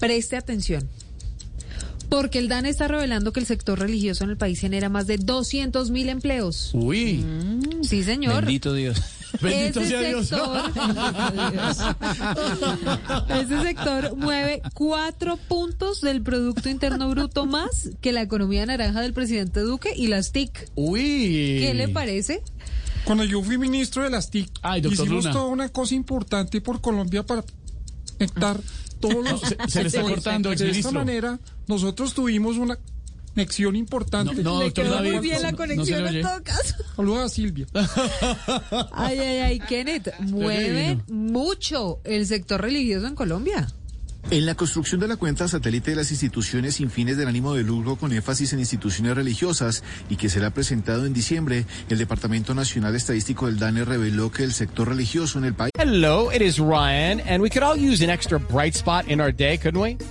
Preste atención. Porque el DAN está revelando que el sector religioso en el país genera más de 200 mil empleos. Uy, Sí, señor. bendito Dios. Bendito Ese sea Dios. sector, ese sector mueve cuatro puntos del Producto Interno Bruto más que la economía naranja del presidente Duque y las TIC. Uy. ¿Qué le parece? Cuando yo fui ministro de las TIC, Ay, hicimos Luna. toda una cosa importante por Colombia para conectar todos los se- se le está cortando, De esta manera, nosotros tuvimos una conexión importante. No, no, Le doctor quedó David, muy bien la no conexión en todo caso. Saludos a Silvia. Ay, ay, ay, Kenneth, mueven mucho el sector religioso en Colombia. En la construcción de la cuenta satélite de las instituciones sin fines del ánimo de lucro con énfasis en instituciones religiosas y que será presentado en diciembre, el Departamento Nacional Estadístico del DANE reveló que el sector religioso en el país Hello, it is Ryan, and we could all use an extra bright spot in our day, couldn't we?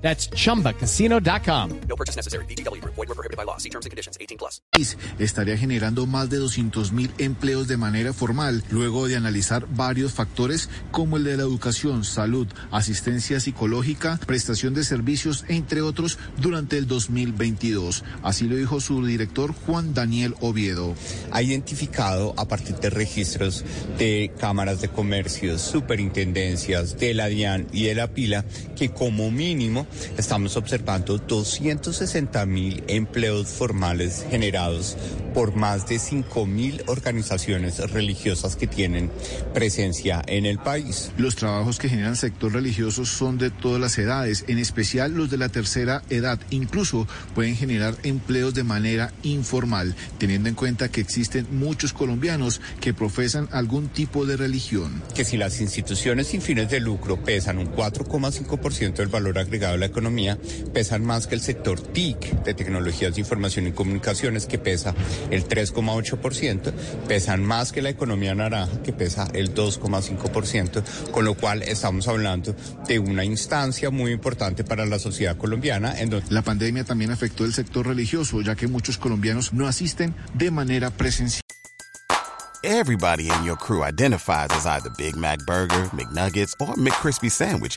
That's chumbacasino.com. No purchase necessary. VGW Group. Void were prohibited by law. See terms and conditions. 18 plus. estaría generando más de 200 mil empleos de manera formal, luego de analizar varios factores como el de la educación, salud, asistencia psicológica, prestación de servicios, entre otros, durante el 2022. Así lo dijo su director Juan Daniel Oviedo. ha identificado a partir de registros de cámaras de comercio, superintendencias, de la DIAN y de la pila, que como mínimo estamos observando 260 mil empleos formales generados por más de 5 mil organizaciones religiosas que tienen presencia en el país. Los trabajos que generan sector religioso son de todas las edades, en especial los de la tercera edad. Incluso pueden generar empleos de manera informal, teniendo en cuenta que existen muchos colombianos que profesan algún tipo de religión. que si las instituciones sin fines de lucro pesan un 4,5% del valor agregado la economía, pesan más que el sector TIC de tecnologías de información y comunicaciones que pesa el 3,8%, pesan más que la economía naranja que pesa el 2,5%, con lo cual estamos hablando de una instancia muy importante para la sociedad colombiana en donde La pandemia también afectó el sector religioso, ya que muchos colombianos no asisten de manera presencial. Everybody in your crew identifies as either Big Mac Burger, McNuggets, or McCrispy Sandwich.